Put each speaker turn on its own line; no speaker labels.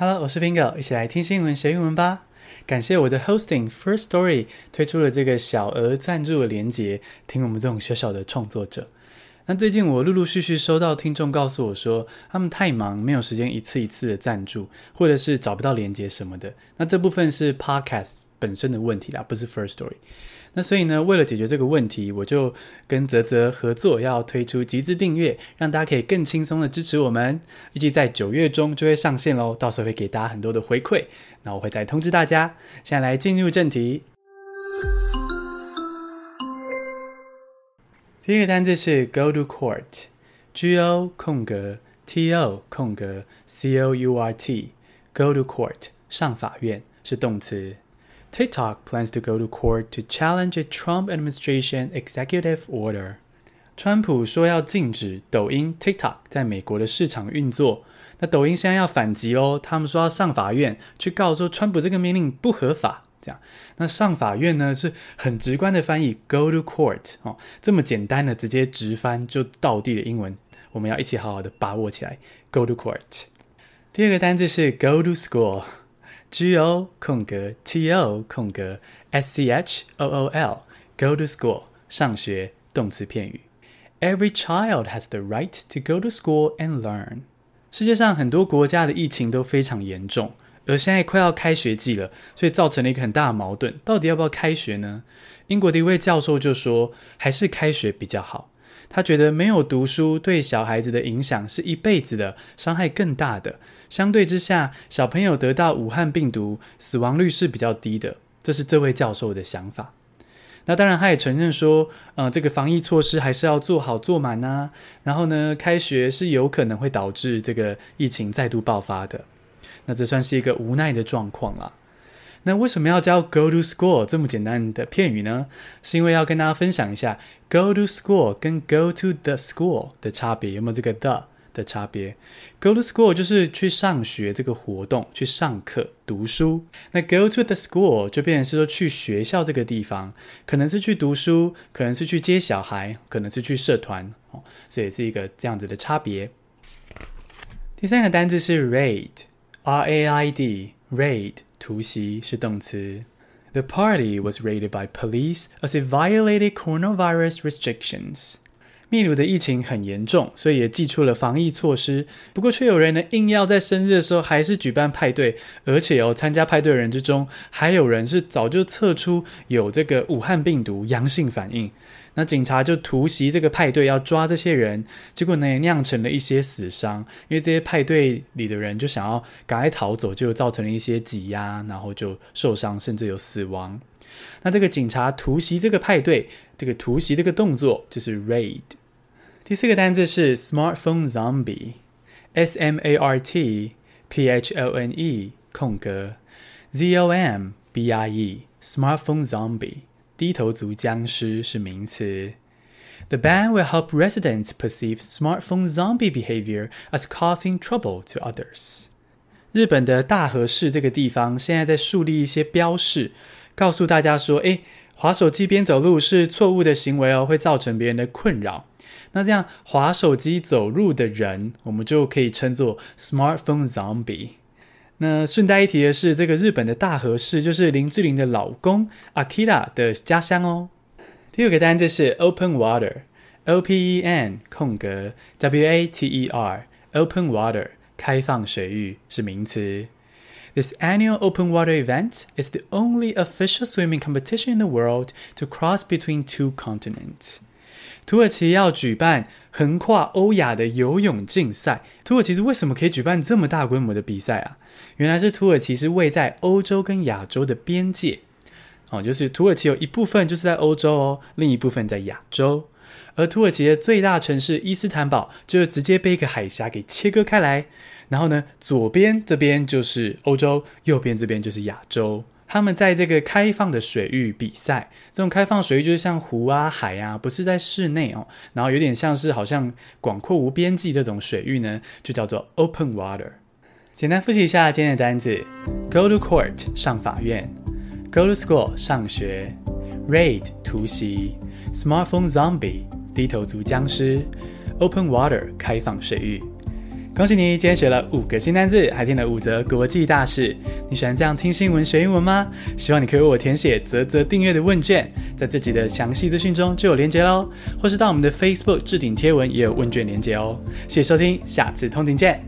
Hello，我是 Bingo，一起来听新闻学英文吧。感谢我的 hosting First Story 推出了这个小额赞助的连结，听我们这种小小的创作者。那最近我陆陆续续收到听众告诉我说，他们太忙，没有时间一次一次的赞助，或者是找不到连接什么的。那这部分是 Podcast 本身的问题啦，不是 First Story。那所以呢，为了解决这个问题，我就跟泽泽合作，要推出集资订阅，让大家可以更轻松的支持我们。预计在九月中就会上线喽，到时候会给大家很多的回馈。那我会再通知大家。现在来进入正题。第一个单字是 go to court，G O 空格 T O 空格 C O U R T，go to court 上法院是动词。TikTok plans to go to court to challenge a Trump administration executive order。川普说要禁止抖音 TikTok 在美国的市场运作，那抖音现在要反击哦，他们说要上法院去告说川普这个命令不合法。那上法院呢是很直观的翻译，go to court 哦，这么简单的直接直翻就到地的英文，我们要一起好好的把握起来，go to court。第二个单字是 go to school，G O 空格 T O 空格 S C H O O L，go to school 上学动词片语。Every child has the right to go to school and learn。世界上很多国家的疫情都非常严重。而现在快要开学季了，所以造成了一个很大的矛盾，到底要不要开学呢？英国的一位教授就说，还是开学比较好。他觉得没有读书对小孩子的影响是一辈子的，伤害更大的。相对之下，小朋友得到武汉病毒，死亡率是比较低的。这是这位教授的想法。那当然，他也承认说，呃，这个防疫措施还是要做好做满啊。然后呢，开学是有可能会导致这个疫情再度爆发的。那这算是一个无奈的状况啦。那为什么要教 go to school 这么简单的片语呢？是因为要跟大家分享一下 go to school 跟 go to the school 的差别，有没有这个 the 的差别？go to school 就是去上学这个活动，去上课读书。那 go to the school 就变成是说去学校这个地方，可能是去读书，可能是去接小孩，可能是去社团哦，所以是一个这样子的差别。第三个单字是 raid。R A I D raid 突袭是动词。The party was raided by police as it violated coronavirus restrictions. 秘鲁的疫情很严重，所以也寄出了防疫措施。不过，却有人呢硬要在生日的时候还是举办派对，而且哦，参加派对的人之中还有人是早就测出有这个武汉病毒阳性反应。那警察就突袭这个派对，要抓这些人，结果呢也酿成了一些死伤，因为这些派对里的人就想要赶快逃走，就造成了一些挤压，然后就受伤，甚至有死亡。那这个警察突袭这个派对，这个突袭这个动作就是 raid。第四个单字是 smartphone zombie，S M A R T P H O N E 空格 Z O M B I E，smartphone zombie。低头族僵尸是名词。The ban will help residents perceive smartphone zombie behavior as causing trouble to others。日本的大和市这个地方现在在树立一些标示， 告诉大家说：“诶，滑手机边走路是错误的行为哦，会造成别人的困扰。”那这样滑手机走路的人，我们就可以称作 smartphone zombie。那顺带一提的是，这个日本的大和市就是林志玲的老公 Akira 的家乡哦。第六个单字是 open water，O P E N 空格 W A T E R，open water 开放水域是名词。This annual open water event is the only official swimming competition in the world to cross between two continents. 土耳其要举办横跨欧亚的游泳竞赛。土耳其是为什么可以举办这么大规模的比赛啊？原来是土耳其是位在欧洲跟亚洲的边界，哦，就是土耳其有一部分就是在欧洲哦，另一部分在亚洲。而土耳其的最大城市伊斯坦堡，就是直接被一个海峡给切割开来。然后呢，左边这边就是欧洲，右边这边就是亚洲。他们在这个开放的水域比赛，这种开放水域就是像湖啊、海啊，不是在室内哦。然后有点像是好像广阔无边际这种水域呢，就叫做 open water。简单复习一下今天的单词：go to court 上法院，go to school 上学，raid 突袭，smartphone zombie 低头族僵尸，open water 开放水域。恭喜你，今天学了五个新单字，还听了五则国际大事。你喜欢这样听新闻学英文吗？希望你可以为我填写啧啧订阅的问卷，在这集的详细资讯中就有连结喽，或是到我们的 Facebook 置顶贴文也有问卷连结哦。谢谢收听，下次通勤见。